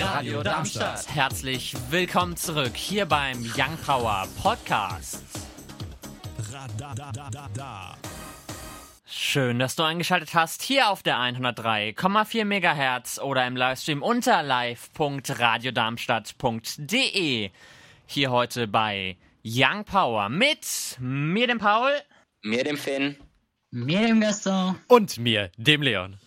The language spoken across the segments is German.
Radio Darmstadt. Herzlich willkommen zurück hier beim Young Power Podcast. Schön, dass du eingeschaltet hast hier auf der 103,4 MHz oder im Livestream unter live.radiodarmstadt.de. Hier heute bei Young Power mit mir, dem Paul, mir, dem Finn, mir, dem Gaston und mir, dem Leon.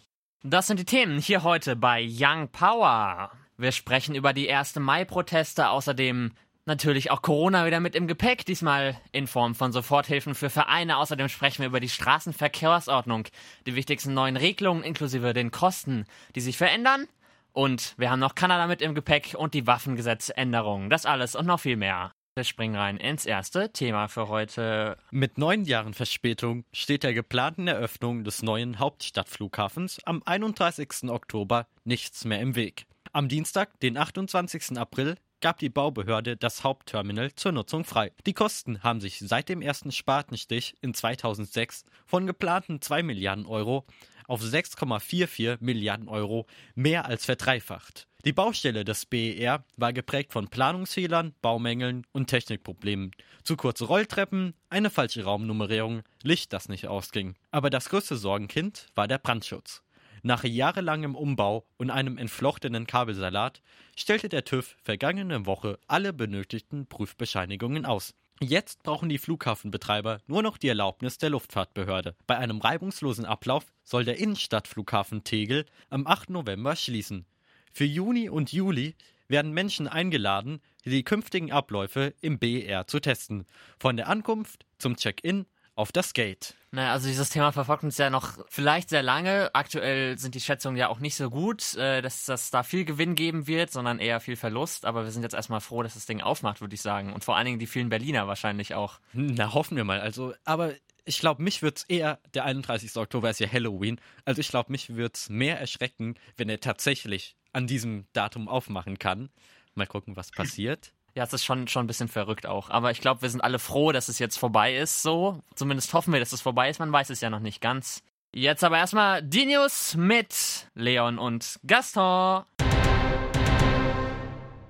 Das sind die Themen hier heute bei Young Power. Wir sprechen über die 1. Mai-Proteste, außerdem natürlich auch Corona wieder mit im Gepäck, diesmal in Form von Soforthilfen für Vereine. Außerdem sprechen wir über die Straßenverkehrsordnung, die wichtigsten neuen Regelungen inklusive den Kosten, die sich verändern. Und wir haben noch Kanada mit im Gepäck und die Waffengesetzänderung. Das alles und noch viel mehr. Wir springen rein ins erste Thema für heute. Mit neun Jahren Verspätung steht der geplanten Eröffnung des neuen Hauptstadtflughafens am 31. Oktober nichts mehr im Weg. Am Dienstag, den 28. April, gab die Baubehörde das Hauptterminal zur Nutzung frei. Die Kosten haben sich seit dem ersten Spatenstich in 2006 von geplanten 2 Milliarden Euro auf 6,44 Milliarden Euro mehr als verdreifacht. Die Baustelle des BER war geprägt von Planungsfehlern, Baumängeln und Technikproblemen. Zu kurze Rolltreppen, eine falsche Raumnummerierung, Licht, das nicht ausging. Aber das größte Sorgenkind war der Brandschutz. Nach jahrelangem Umbau und einem entflochtenen Kabelsalat stellte der TÜV vergangene Woche alle benötigten Prüfbescheinigungen aus. Jetzt brauchen die Flughafenbetreiber nur noch die Erlaubnis der Luftfahrtbehörde. Bei einem reibungslosen Ablauf soll der Innenstadtflughafen Tegel am 8. November schließen. Für Juni und Juli werden Menschen eingeladen, die künftigen Abläufe im BER zu testen. Von der Ankunft zum Check-in auf das Gate. Naja, also dieses Thema verfolgt uns ja noch vielleicht sehr lange. Aktuell sind die Schätzungen ja auch nicht so gut, äh, dass das da viel Gewinn geben wird, sondern eher viel Verlust. Aber wir sind jetzt erstmal froh, dass das Ding aufmacht, würde ich sagen. Und vor allen Dingen die vielen Berliner wahrscheinlich auch. Na, hoffen wir mal. Also, aber ich glaube, mich wird es eher, der 31. Oktober ist ja Halloween, also ich glaube, mich wird es mehr erschrecken, wenn er tatsächlich an diesem Datum aufmachen kann. Mal gucken, was passiert. Ja, es ist schon, schon ein bisschen verrückt auch. Aber ich glaube, wir sind alle froh, dass es jetzt vorbei ist. So, zumindest hoffen wir, dass es vorbei ist. Man weiß es ja noch nicht ganz. Jetzt aber erstmal die News mit Leon und Gaston.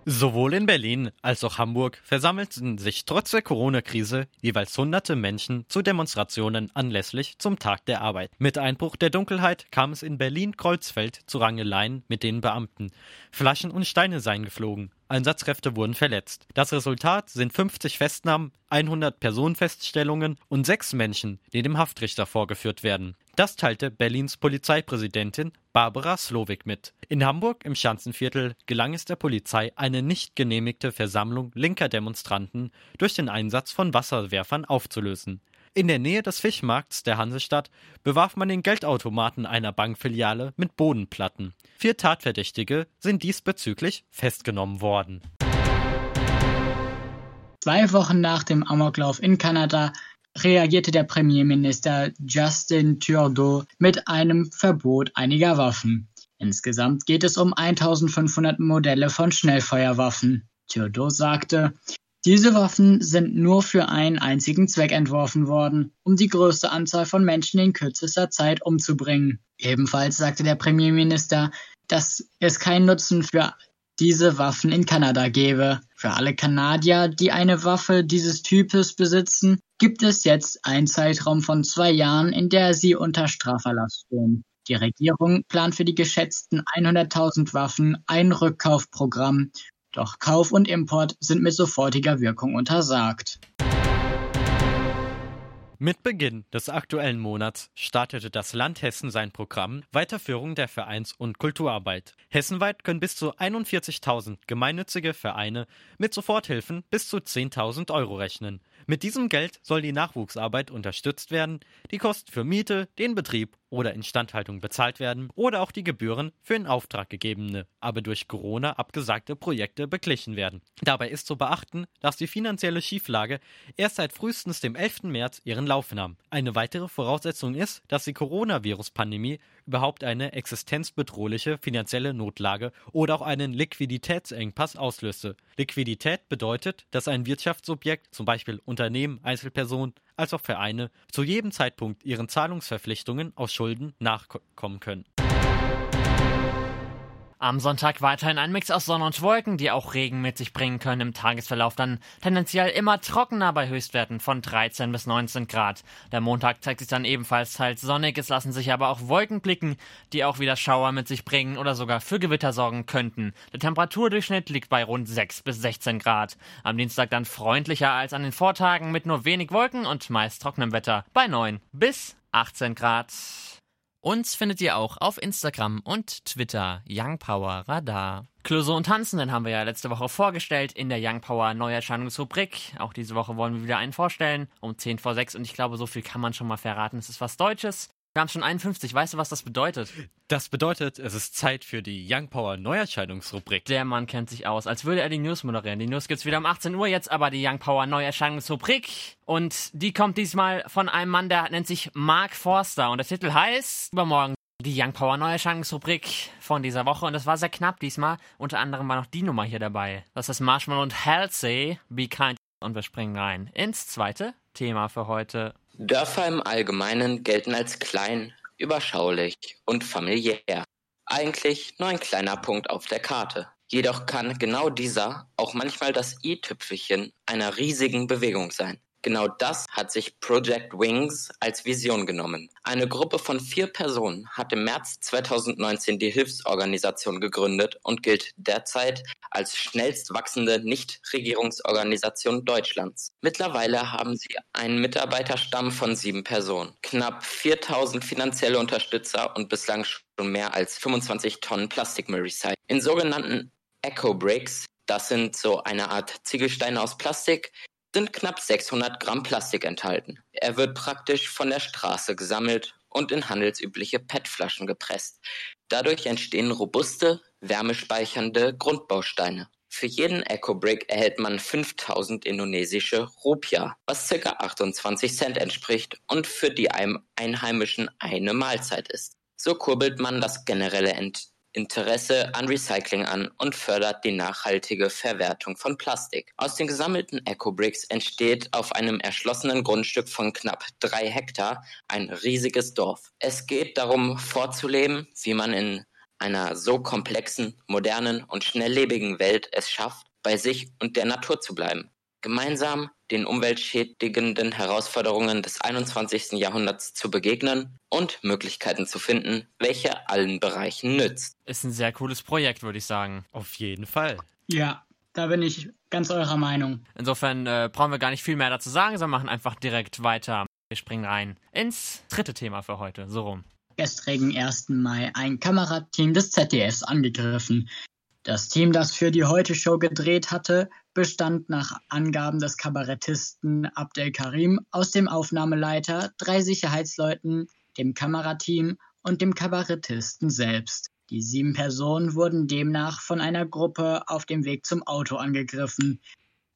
Sowohl in Berlin als auch Hamburg versammelten sich trotz der Corona-Krise jeweils hunderte Menschen zu Demonstrationen anlässlich zum Tag der Arbeit. Mit Einbruch der Dunkelheit kam es in Berlin-Kreuzfeld zu Rangeleien mit den Beamten. Flaschen und Steine seien geflogen. Einsatzkräfte wurden verletzt. Das Resultat sind 50 Festnahmen, 100 Personenfeststellungen und sechs Menschen, die dem Haftrichter vorgeführt werden. Das teilte Berlins Polizeipräsidentin Barbara Slowik mit. In Hamburg im Schanzenviertel gelang es der Polizei, eine nicht genehmigte Versammlung linker Demonstranten durch den Einsatz von Wasserwerfern aufzulösen. In der Nähe des Fischmarkts der Hansestadt bewarf man den Geldautomaten einer Bankfiliale mit Bodenplatten. Vier Tatverdächtige sind diesbezüglich festgenommen worden. Zwei Wochen nach dem Amoklauf in Kanada reagierte der Premierminister Justin Trudeau mit einem Verbot einiger Waffen. Insgesamt geht es um 1500 Modelle von Schnellfeuerwaffen. Trudeau sagte, diese Waffen sind nur für einen einzigen Zweck entworfen worden, um die größte Anzahl von Menschen in kürzester Zeit umzubringen. Ebenfalls sagte der Premierminister, dass es keinen Nutzen für diese Waffen in Kanada gäbe. Für alle Kanadier, die eine Waffe dieses Types besitzen, gibt es jetzt einen Zeitraum von zwei Jahren, in der sie unter Straferlass stehen. Die Regierung plant für die geschätzten 100.000 Waffen ein Rückkaufprogramm doch Kauf und Import sind mit sofortiger Wirkung untersagt. Mit Beginn des aktuellen Monats startete das Land Hessen sein Programm Weiterführung der Vereins- und Kulturarbeit. Hessenweit können bis zu 41.000 gemeinnützige Vereine mit Soforthilfen bis zu 10.000 Euro rechnen. Mit diesem Geld soll die Nachwuchsarbeit unterstützt werden, die Kosten für Miete, den Betrieb oder Instandhaltung bezahlt werden oder auch die Gebühren für in Auftrag gegebene, aber durch Corona abgesagte Projekte beglichen werden. Dabei ist zu beachten, dass die finanzielle Schieflage erst seit frühestens dem 11. März ihren Lauf nahm. Eine weitere Voraussetzung ist, dass die Coronavirus-Pandemie überhaupt eine existenzbedrohliche finanzielle Notlage oder auch einen Liquiditätsengpass auslöste. Liquidität bedeutet, dass ein Wirtschaftsobjekt, zum Beispiel Unternehmen, Einzelpersonen, als auch Vereine, zu jedem Zeitpunkt ihren Zahlungsverpflichtungen aus Schulden nachkommen können. Am Sonntag weiterhin ein Mix aus Sonne und Wolken, die auch Regen mit sich bringen können. Im Tagesverlauf dann tendenziell immer trockener bei Höchstwerten von 13 bis 19 Grad. Der Montag zeigt sich dann ebenfalls teils sonnig. Es lassen sich aber auch Wolken blicken, die auch wieder Schauer mit sich bringen oder sogar für Gewitter sorgen könnten. Der Temperaturdurchschnitt liegt bei rund 6 bis 16 Grad. Am Dienstag dann freundlicher als an den Vortagen mit nur wenig Wolken und meist trockenem Wetter bei 9 bis 18 Grad. Uns findet ihr auch auf Instagram und Twitter Young Power Radar. Klöse und Tanzen, den haben wir ja letzte Woche vorgestellt in der Young Power Neuerscheinungsrubrik. Auch diese Woche wollen wir wieder einen vorstellen, um 10 vor 6 und ich glaube, so viel kann man schon mal verraten. Es ist was Deutsches. Wir haben schon 51. Weißt du, was das bedeutet? Das bedeutet, es ist Zeit für die Young Power Neuerscheinungsrubrik. Der Mann kennt sich aus, als würde er die News moderieren. Die News gibt's wieder um 18 Uhr, jetzt aber die Young Power Neuerscheinungsrubrik. Und die kommt diesmal von einem Mann, der nennt sich Mark Forster. Und der Titel heißt Übermorgen die Young Power Neuerscheinungsrubrik von dieser Woche. Und das war sehr knapp diesmal. Unter anderem war noch die Nummer hier dabei. Das ist Marshmallow und Halsey, Be Kind. Und wir springen rein ins zweite Thema für heute. Dörfer im Allgemeinen gelten als klein, überschaulich und familiär. Eigentlich nur ein kleiner Punkt auf der Karte. Jedoch kann genau dieser auch manchmal das i-Tüpfelchen einer riesigen Bewegung sein. Genau das hat sich Project Wings als Vision genommen. Eine Gruppe von vier Personen hat im März 2019 die Hilfsorganisation gegründet und gilt derzeit als schnellst wachsende Nichtregierungsorganisation Deutschlands. Mittlerweile haben sie einen Mitarbeiterstamm von sieben Personen, knapp 4000 finanzielle Unterstützer und bislang schon mehr als 25 Tonnen Plastikmüll recycelt. In sogenannten Eco Bricks, das sind so eine Art Ziegelsteine aus Plastik, sind knapp 600 Gramm Plastik enthalten. Er wird praktisch von der Straße gesammelt und in handelsübliche PET-Flaschen gepresst. Dadurch entstehen robuste, wärmespeichernde Grundbausteine. Für jeden Eco-Brick erhält man 5000 indonesische Rupiah, was ca. 28 Cent entspricht und für die Einheimischen eine Mahlzeit ist. So kurbelt man das generelle Ent Interesse an Recycling an und fördert die nachhaltige Verwertung von Plastik. Aus den gesammelten Ecobricks entsteht auf einem erschlossenen Grundstück von knapp drei Hektar ein riesiges Dorf. Es geht darum vorzuleben, wie man in einer so komplexen, modernen und schnelllebigen Welt es schafft, bei sich und der Natur zu bleiben. Gemeinsam den umweltschädigenden Herausforderungen des 21. Jahrhunderts zu begegnen und Möglichkeiten zu finden, welche allen Bereichen nützt. Ist ein sehr cooles Projekt, würde ich sagen. Auf jeden Fall. Ja, da bin ich ganz eurer Meinung. Insofern äh, brauchen wir gar nicht viel mehr dazu sagen, sondern machen einfach direkt weiter. Wir springen rein ins dritte Thema für heute. So rum. Gestrigen 1. Mai ein Kamerateam des ZDFs angegriffen. Das Team, das für die Heute-Show gedreht hatte, bestand nach Angaben des Kabarettisten Abdel Karim aus dem Aufnahmeleiter, drei Sicherheitsleuten, dem Kamerateam und dem Kabarettisten selbst. Die sieben Personen wurden demnach von einer Gruppe auf dem Weg zum Auto angegriffen.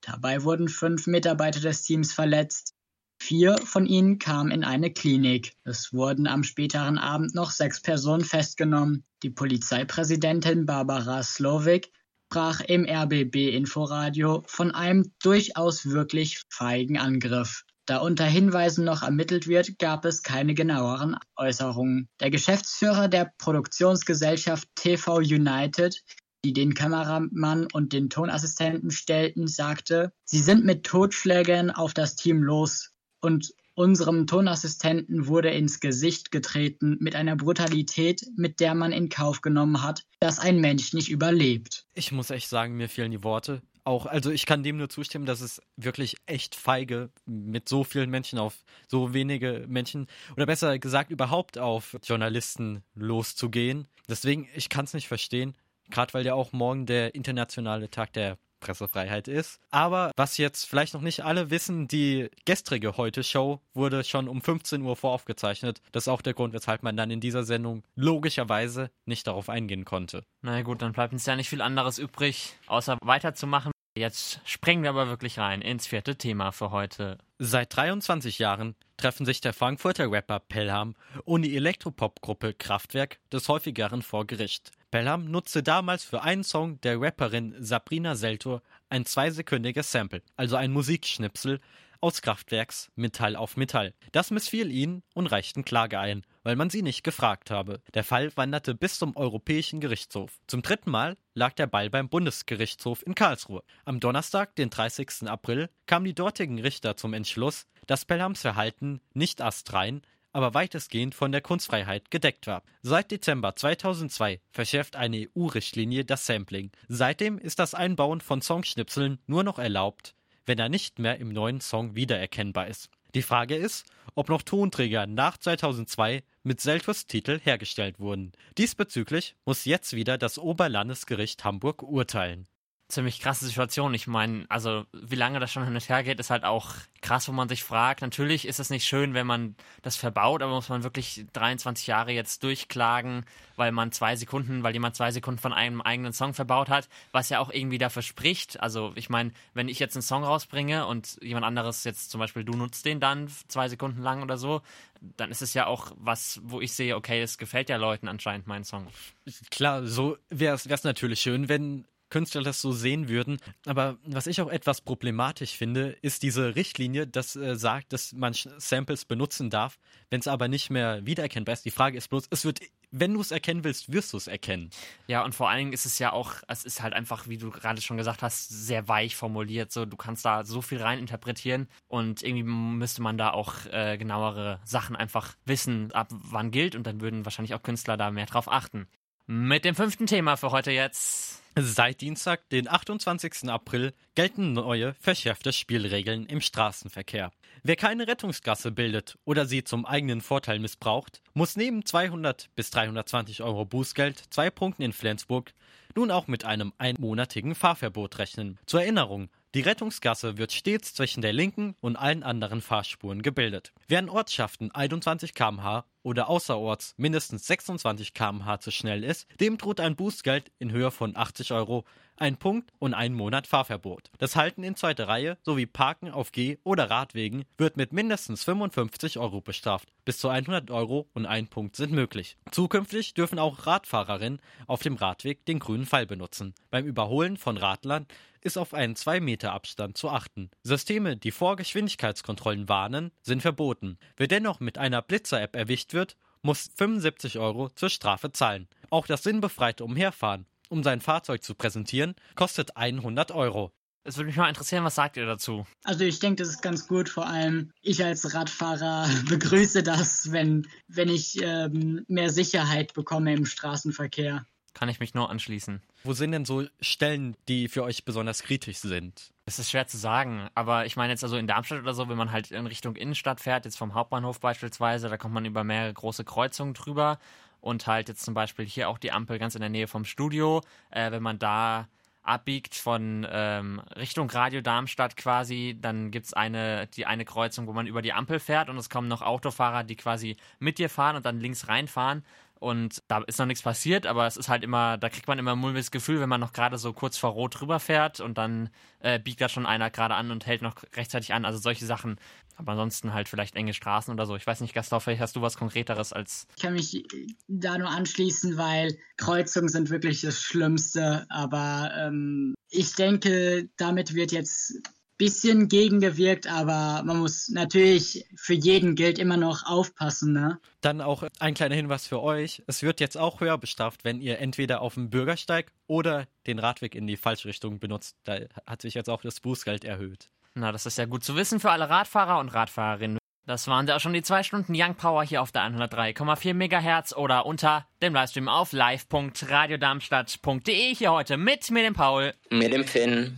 Dabei wurden fünf Mitarbeiter des Teams verletzt. Vier von ihnen kamen in eine Klinik. Es wurden am späteren Abend noch sechs Personen festgenommen. Die Polizeipräsidentin Barbara Slowik sprach im RBB-Inforadio von einem durchaus wirklich feigen Angriff. Da unter Hinweisen noch ermittelt wird, gab es keine genaueren Äußerungen. Der Geschäftsführer der Produktionsgesellschaft TV United, die den Kameramann und den Tonassistenten stellten, sagte, sie sind mit Totschlägen auf das Team los und unserem Tonassistenten wurde ins Gesicht getreten mit einer Brutalität, mit der man in Kauf genommen hat, dass ein Mensch nicht überlebt. Ich muss echt sagen, mir fehlen die Worte. Auch, also ich kann dem nur zustimmen, dass es wirklich echt feige mit so vielen Menschen auf so wenige Menschen oder besser gesagt überhaupt auf Journalisten loszugehen. Deswegen, ich kann es nicht verstehen. Gerade weil ja auch morgen der internationale Tag der Pressefreiheit ist. Aber was jetzt vielleicht noch nicht alle wissen, die gestrige Heute-Show wurde schon um 15 Uhr voraufgezeichnet. Das ist auch der Grund, weshalb man dann in dieser Sendung logischerweise nicht darauf eingehen konnte. Na gut, dann bleibt uns ja nicht viel anderes übrig, außer weiterzumachen. Jetzt springen wir aber wirklich rein ins vierte Thema für heute. Seit 23 Jahren treffen sich der Frankfurter Rapper Pelham und die Elektropop-Gruppe Kraftwerk des häufigeren vor Gericht. Pelham nutzte damals für einen Song der Rapperin Sabrina Seltor ein zweisekündiges Sample, also ein Musikschnipsel aus Kraftwerks Metall auf Metall. Das missfiel ihnen und reichten Klage ein, weil man sie nicht gefragt habe. Der Fall wanderte bis zum Europäischen Gerichtshof. Zum dritten Mal lag der Ball beim Bundesgerichtshof in Karlsruhe. Am Donnerstag, den 30. April, kamen die dortigen Richter zum Entschluss, dass Pelhams Verhalten nicht astrein, aber weitestgehend von der Kunstfreiheit gedeckt war. Seit Dezember 2002 verschärft eine EU-Richtlinie das Sampling. Seitdem ist das Einbauen von Songschnipseln nur noch erlaubt, wenn er nicht mehr im neuen Song wiedererkennbar ist. Die Frage ist, ob noch Tonträger nach 2002 mit Seltus-Titel hergestellt wurden. Diesbezüglich muss jetzt wieder das Oberlandesgericht Hamburg urteilen ziemlich krasse Situation. Ich meine, also wie lange das schon hin und her geht, ist halt auch krass, wo man sich fragt. Natürlich ist es nicht schön, wenn man das verbaut, aber muss man wirklich 23 Jahre jetzt durchklagen, weil man zwei Sekunden, weil jemand zwei Sekunden von einem eigenen Song verbaut hat, was ja auch irgendwie dafür spricht. Also ich meine, wenn ich jetzt einen Song rausbringe und jemand anderes jetzt zum Beispiel du nutzt den dann zwei Sekunden lang oder so, dann ist es ja auch was, wo ich sehe, okay, es gefällt ja Leuten anscheinend mein Song. Klar, so wäre es natürlich schön, wenn Künstler das so sehen würden. Aber was ich auch etwas problematisch finde, ist diese Richtlinie, das äh, sagt, dass man Samples benutzen darf, wenn es aber nicht mehr wiedererkennbar ist. Die Frage ist bloß, es wird, wenn du es erkennen willst, wirst du es erkennen. Ja, und vor allen Dingen ist es ja auch, es ist halt einfach, wie du gerade schon gesagt hast, sehr weich formuliert. So, du kannst da so viel rein interpretieren und irgendwie müsste man da auch äh, genauere Sachen einfach wissen, ab wann gilt und dann würden wahrscheinlich auch Künstler da mehr drauf achten. Mit dem fünften Thema für heute jetzt. Seit Dienstag, den 28. April, gelten neue, verschärfte Spielregeln im Straßenverkehr. Wer keine Rettungsgasse bildet oder sie zum eigenen Vorteil missbraucht, muss neben 200 bis 320 Euro Bußgeld, zwei Punkten in Flensburg, nun auch mit einem einmonatigen Fahrverbot rechnen. Zur Erinnerung, die Rettungsgasse wird stets zwischen der linken und allen anderen Fahrspuren gebildet. In Ortschaften 21 km/h oder außerorts mindestens 26 km/h zu schnell ist, dem droht ein Bußgeld in Höhe von 80 Euro ein Punkt und ein Monat Fahrverbot. Das Halten in zweiter Reihe sowie Parken auf Geh- oder Radwegen wird mit mindestens 55 Euro bestraft. Bis zu 100 Euro und ein Punkt sind möglich. Zukünftig dürfen auch Radfahrerinnen auf dem Radweg den grünen Pfeil benutzen. Beim Überholen von Radlern ist auf einen 2 Meter Abstand zu achten. Systeme, die vor Geschwindigkeitskontrollen warnen, sind verboten. Wer dennoch mit einer Blitzer-App erwischt wird, muss 75 Euro zur Strafe zahlen. Auch das sinnbefreite Umherfahren um sein Fahrzeug zu präsentieren, kostet 100 Euro. Es würde mich mal interessieren, was sagt ihr dazu? Also ich denke, das ist ganz gut. Vor allem ich als Radfahrer begrüße das, wenn, wenn ich ähm, mehr Sicherheit bekomme im Straßenverkehr. Kann ich mich nur anschließen. Wo sind denn so Stellen, die für euch besonders kritisch sind? Es ist schwer zu sagen, aber ich meine jetzt also in Darmstadt oder so, wenn man halt in Richtung Innenstadt fährt, jetzt vom Hauptbahnhof beispielsweise, da kommt man über mehrere große Kreuzungen drüber und halt jetzt zum Beispiel hier auch die Ampel ganz in der Nähe vom Studio, äh, wenn man da abbiegt von ähm, Richtung Radio Darmstadt quasi, dann gibt es eine, die eine Kreuzung, wo man über die Ampel fährt und es kommen noch Autofahrer, die quasi mit dir fahren und dann links reinfahren und da ist noch nichts passiert, aber es ist halt immer, da kriegt man immer ein mulmiges Gefühl, wenn man noch gerade so kurz vor Rot rüberfährt und dann äh, biegt da schon einer gerade an und hält noch rechtzeitig an. Also solche Sachen. Aber ansonsten halt vielleicht enge Straßen oder so. Ich weiß nicht, Gaston, vielleicht hast du was Konkreteres als. Ich kann mich da nur anschließen, weil Kreuzungen sind wirklich das Schlimmste. Aber ähm, ich denke, damit wird jetzt bisschen gegengewirkt, aber man muss natürlich für jeden gilt immer noch aufpassen. Ne? Dann auch ein kleiner Hinweis für euch. Es wird jetzt auch höher bestraft, wenn ihr entweder auf dem Bürgersteig oder den Radweg in die falsche Richtung benutzt. Da hat sich jetzt auch das Bußgeld erhöht. Na, das ist ja gut zu wissen für alle Radfahrer und Radfahrerinnen. Das waren ja auch schon die zwei Stunden Young Power hier auf der 103,4 MHz oder unter dem Livestream auf live.radiodarmstadt.de hier heute mit mir, dem Paul. Mit dem Finn.